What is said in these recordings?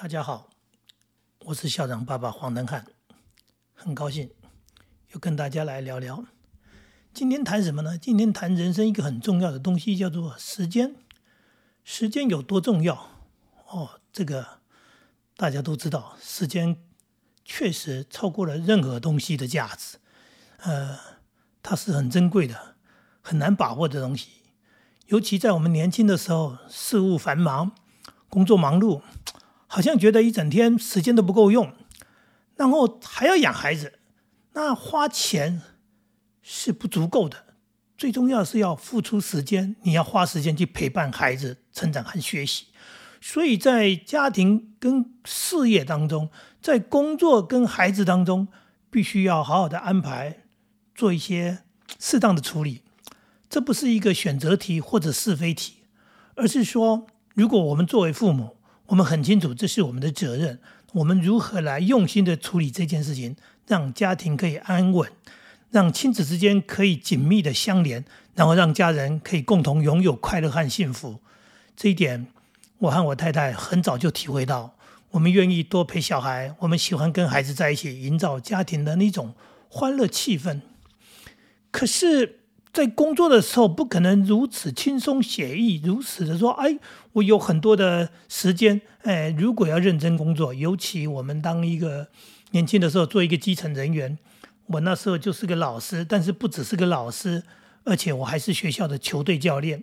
大家好，我是校长爸爸黄登汉，很高兴又跟大家来聊聊。今天谈什么呢？今天谈人生一个很重要的东西，叫做时间。时间有多重要？哦，这个大家都知道，时间确实超过了任何东西的价值。呃，它是很珍贵的，很难把握的东西。尤其在我们年轻的时候，事务繁忙，工作忙碌。好像觉得一整天时间都不够用，然后还要养孩子，那花钱是不足够的。最重要是要付出时间，你要花时间去陪伴孩子成长和学习。所以在家庭跟事业当中，在工作跟孩子当中，必须要好好的安排，做一些适当的处理。这不是一个选择题或者是非题，而是说，如果我们作为父母，我们很清楚，这是我们的责任。我们如何来用心的处理这件事情，让家庭可以安稳，让亲子之间可以紧密的相连，然后让家人可以共同拥有快乐和幸福。这一点，我和我太太很早就体会到。我们愿意多陪小孩，我们喜欢跟孩子在一起，营造家庭的那种欢乐气氛。可是。在工作的时候，不可能如此轻松写意，如此的说，哎，我有很多的时间，哎，如果要认真工作，尤其我们当一个年轻的时候做一个基层人员，我那时候就是个老师，但是不只是个老师，而且我还是学校的球队教练。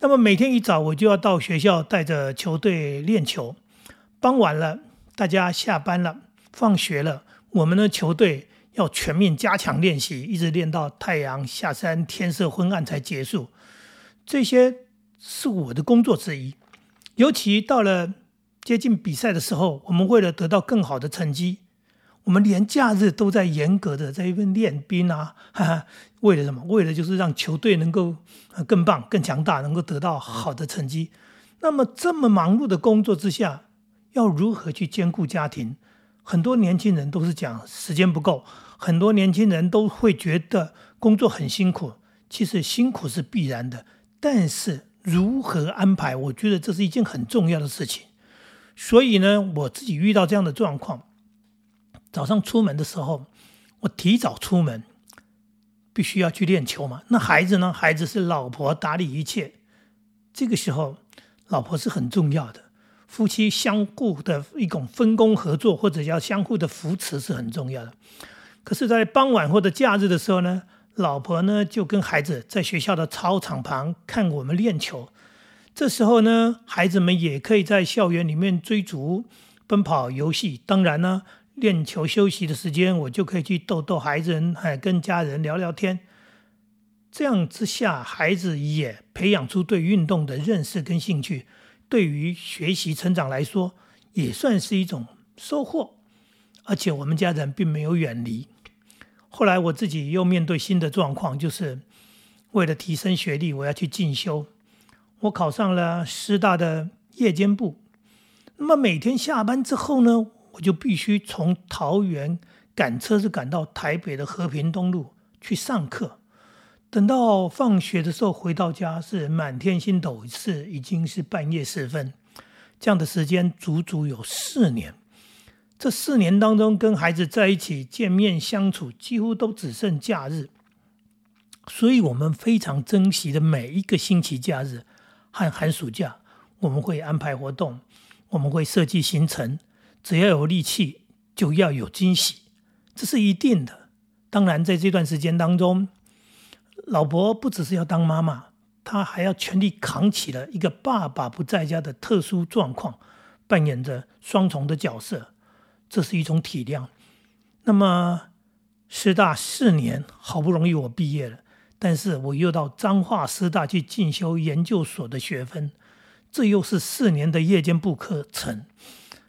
那么每天一早我就要到学校带着球队练球，傍晚了，大家下班了，放学了，我们的球队。要全面加强练习，一直练到太阳下山、天色昏暗才结束。这些是我的工作之一。尤其到了接近比赛的时候，我们为了得到更好的成绩，我们连假日都在严格的在一边练兵啊！哈哈，为了什么？为了就是让球队能够更棒、更强大，能够得到好的成绩。那么这么忙碌的工作之下，要如何去兼顾家庭？很多年轻人都是讲时间不够。很多年轻人都会觉得工作很辛苦，其实辛苦是必然的，但是如何安排，我觉得这是一件很重要的事情。所以呢，我自己遇到这样的状况，早上出门的时候，我提早出门，必须要去练球嘛。那孩子呢？孩子是老婆打理一切，这个时候，老婆是很重要的，夫妻相互的一种分工合作，或者叫相互的扶持是很重要的。可是，在傍晚或者假日的时候呢，老婆呢就跟孩子在学校的操场旁看我们练球。这时候呢，孩子们也可以在校园里面追逐、奔跑、游戏。当然呢，练球休息的时间，我就可以去逗逗孩子，还跟家人聊聊天。这样之下，孩子也培养出对运动的认识跟兴趣，对于学习成长来说，也算是一种收获。而且我们家人并没有远离。后来我自己又面对新的状况，就是为了提升学历，我要去进修。我考上了师大的夜间部。那么每天下班之后呢，我就必须从桃园赶车子赶到台北的和平东路去上课。等到放学的时候回到家，是满天星斗，是已经是半夜时分。这样的时间足足有四年。这四年当中，跟孩子在一起见面相处，几乎都只剩假日，所以我们非常珍惜的每一个星期假日和寒暑假，我们会安排活动，我们会设计行程。只要有力气，就要有惊喜，这是一定的。当然，在这段时间当中，老婆不只是要当妈妈，她还要全力扛起了一个爸爸不在家的特殊状况，扮演着双重的角色。这是一种体谅。那么师大四年好不容易我毕业了，但是我又到彰化师大去进修研究所的学分，这又是四年的夜间部课程，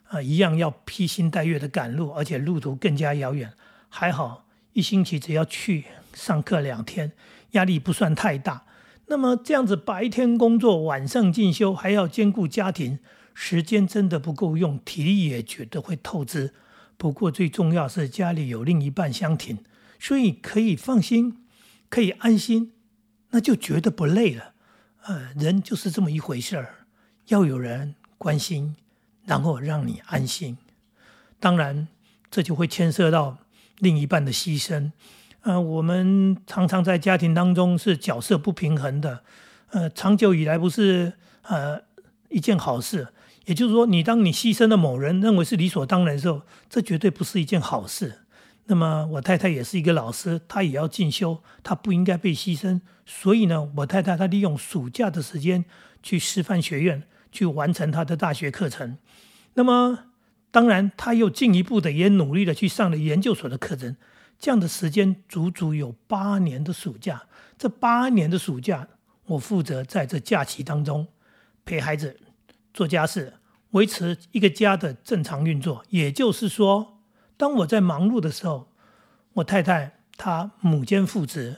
啊，一样要披星戴月的赶路，而且路途更加遥远。还好一星期只要去上课两天，压力不算太大。那么这样子白天工作，晚上进修，还要兼顾家庭。时间真的不够用，体力也觉得会透支。不过最重要是家里有另一半相挺，所以可以放心，可以安心，那就觉得不累了。呃，人就是这么一回事儿，要有人关心，然后让你安心。当然，这就会牵涉到另一半的牺牲。呃，我们常常在家庭当中是角色不平衡的，呃，长久以来不是呃一件好事。也就是说，你当你牺牲了某人，认为是理所当然的时候，这绝对不是一件好事。那么，我太太也是一个老师，她也要进修，她不应该被牺牲。所以呢，我太太她利用暑假的时间去师范学院去完成她的大学课程。那么，当然，他又进一步的也努力的去上了研究所的课程。这样的时间足足有八年的暑假。这八年的暑假，我负责在这假期当中陪孩子。做家事，维持一个家的正常运作。也就是说，当我在忙碌的时候，我太太她母兼父职；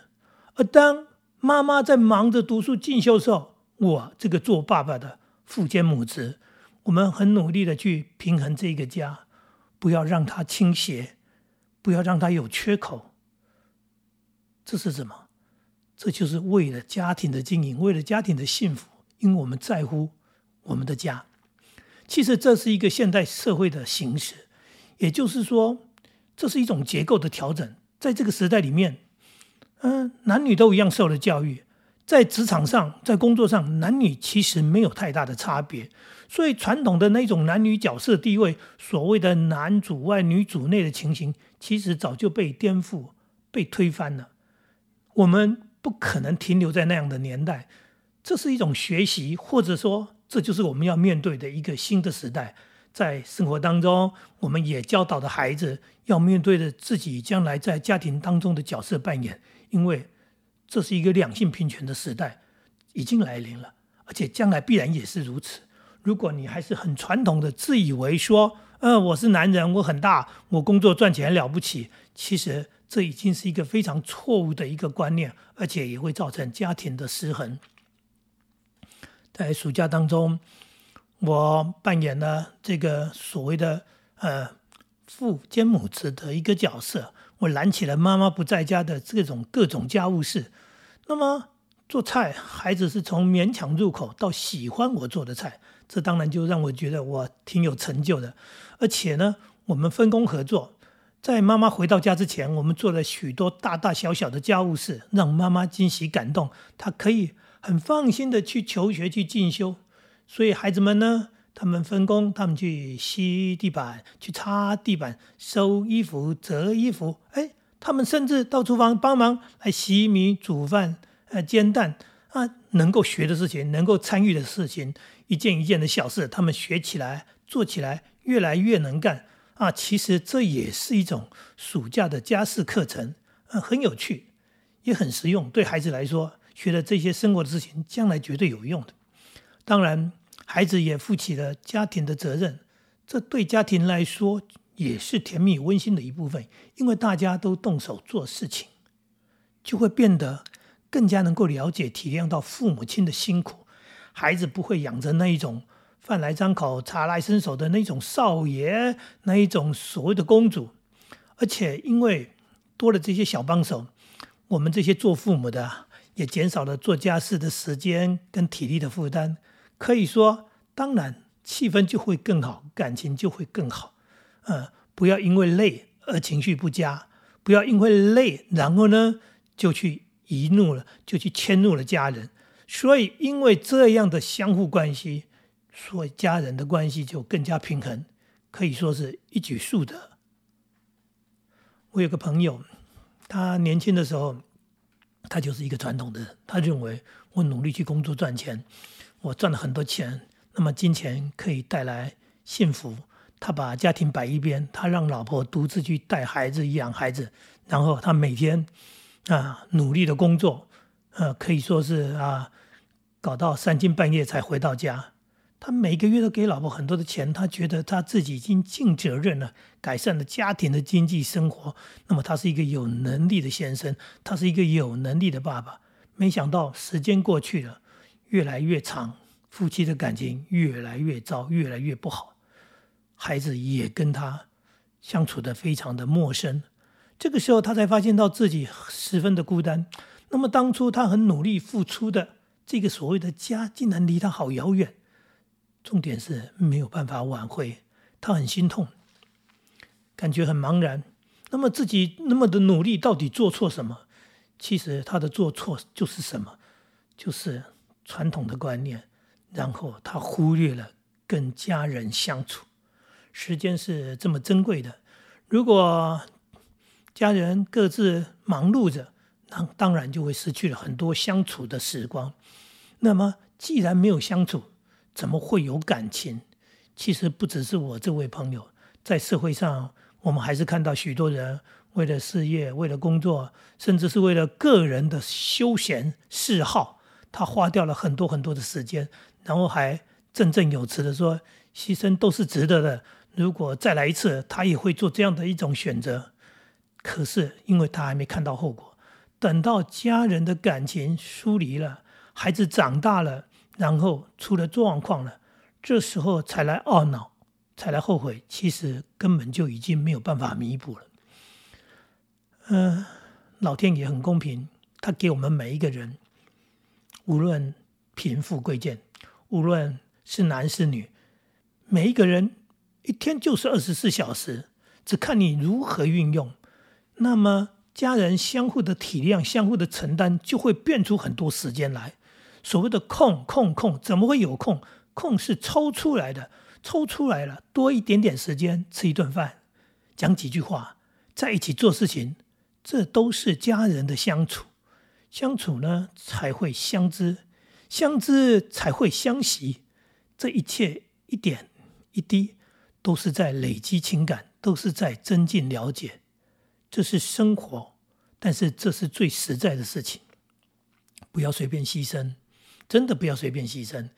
而当妈妈在忙着读书进修的时候，我这个做爸爸的父兼母职。我们很努力的去平衡这个家，不要让它倾斜，不要让它有缺口。这是什么？这就是为了家庭的经营，为了家庭的幸福，因为我们在乎。我们的家，其实这是一个现代社会的形式，也就是说，这是一种结构的调整。在这个时代里面，嗯，男女都一样受了教育，在职场上，在工作上，男女其实没有太大的差别。所以，传统的那种男女角色地位，所谓的男主外女主内的情形，其实早就被颠覆、被推翻了。我们不可能停留在那样的年代，这是一种学习，或者说。这就是我们要面对的一个新的时代，在生活当中，我们也教导的孩子要面对着自己将来在家庭当中的角色扮演，因为这是一个两性平权的时代已经来临了，而且将来必然也是如此。如果你还是很传统的自以为说，呃，我是男人，我很大，我工作赚钱了不起，其实这已经是一个非常错误的一个观念，而且也会造成家庭的失衡。在暑假当中，我扮演了这个所谓的呃父兼母职的一个角色，我揽起了妈妈不在家的这种各种家务事。那么做菜，孩子是从勉强入口到喜欢我做的菜，这当然就让我觉得我挺有成就的。而且呢，我们分工合作，在妈妈回到家之前，我们做了许多大大小小的家务事，让妈妈惊喜感动，她可以。很放心的去求学去进修，所以孩子们呢，他们分工，他们去吸地板、去擦地板、收衣服、折衣服，哎，他们甚至到厨房帮忙来洗米、煮饭、呃煎蛋，能够学的事情，能够参与的事情，一件一件的小事，他们学起来、做起来越来越能干啊。其实这也是一种暑假的家事课程，呃，很有趣，也很实用，对孩子来说。学的这些生活的事情，将来绝对有用的。当然，孩子也负起了家庭的责任，这对家庭来说也是甜蜜温馨的一部分。因为大家都动手做事情，就会变得更加能够了解、体谅到父母亲的辛苦。孩子不会养着那一种饭来张口、茶来伸手的那种少爷，那一种所谓的公主。而且，因为多了这些小帮手，我们这些做父母的。也减少了做家事的时间跟体力的负担，可以说，当然气氛就会更好，感情就会更好。呃，不要因为累而情绪不佳，不要因为累，然后呢就去一怒了，就去迁怒了家人。所以，因为这样的相互关系，所以家人的关系就更加平衡，可以说是一举数得。我有个朋友，他年轻的时候。他就是一个传统的人，他认为我努力去工作赚钱，我赚了很多钱，那么金钱可以带来幸福。他把家庭摆一边，他让老婆独自去带孩子、养孩子，然后他每天啊努力的工作，呃，可以说是啊搞到三更半夜才回到家。他每个月都给老婆很多的钱，他觉得他自己已经尽责任了，改善了家庭的经济生活。那么他是一个有能力的先生，他是一个有能力的爸爸。没想到时间过去了，越来越长，夫妻的感情越来越糟，越来越不好，孩子也跟他相处的非常的陌生。这个时候，他才发现到自己十分的孤单。那么当初他很努力付出的这个所谓的家，竟然离他好遥远。重点是没有办法挽回，他很心痛，感觉很茫然。那么自己那么的努力，到底做错什么？其实他的做错就是什么？就是传统的观念，然后他忽略了跟家人相处。时间是这么珍贵的，如果家人各自忙碌着，那当然就会失去了很多相处的时光。那么既然没有相处，怎么会有感情？其实不只是我这位朋友，在社会上。我们还是看到许多人为了事业、为了工作，甚至是为了个人的休闲嗜好，他花掉了很多很多的时间，然后还振振有词的说：“牺牲都是值得的。如果再来一次，他也会做这样的一种选择。”可是，因为他还没看到后果，等到家人的感情疏离了，孩子长大了，然后出了状况了，这时候才来懊恼。才来后悔，其实根本就已经没有办法弥补了。嗯，老天爷很公平，他给我们每一个人，无论贫富贵贱，无论是男是女，每一个人一天就是二十四小时，只看你如何运用。那么家人相互的体谅、相互的承担，就会变出很多时间来。所谓的空空空，怎么会有空？空是抽出来的。抽出来了多一点点时间吃一顿饭，讲几句话，在一起做事情，这都是家人的相处。相处呢才会相知，相知才会相惜。这一切一点一滴都是在累积情感，都是在增进了解。这是生活，但是这是最实在的事情。不要随便牺牲，真的不要随便牺牲，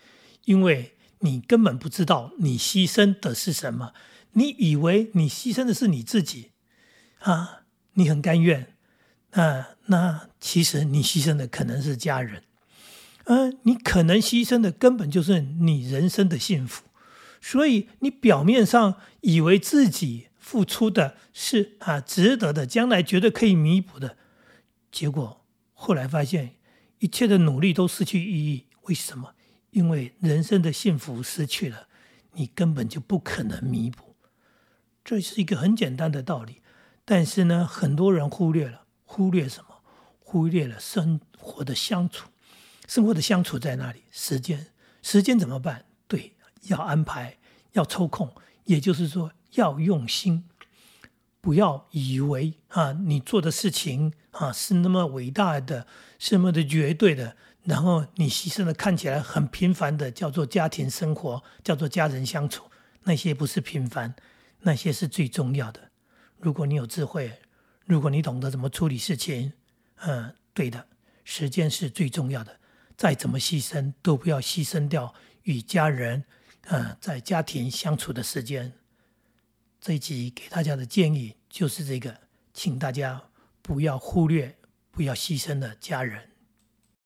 因为。你根本不知道你牺牲的是什么，你以为你牺牲的是你自己，啊，你很甘愿，啊，那其实你牺牲的可能是家人，嗯，你可能牺牲的根本就是你人生的幸福，所以你表面上以为自己付出的是啊值得的，将来绝对可以弥补的，结果后来发现一切的努力都失去意义，为什么？因为人生的幸福失去了，你根本就不可能弥补。这是一个很简单的道理，但是呢，很多人忽略了，忽略什么？忽略了生活的相处。生活的相处在哪里？时间，时间怎么办？对，要安排，要抽空，也就是说要用心。不要以为啊，你做的事情啊是那么伟大的，是那么的绝对的。然后你牺牲的看起来很平凡的，叫做家庭生活，叫做家人相处，那些不是平凡，那些是最重要的。如果你有智慧，如果你懂得怎么处理事情，嗯，对的，时间是最重要的。再怎么牺牲，都不要牺牲掉与家人，嗯，在家庭相处的时间。这一集给大家的建议就是这个，请大家不要忽略，不要牺牲了家人。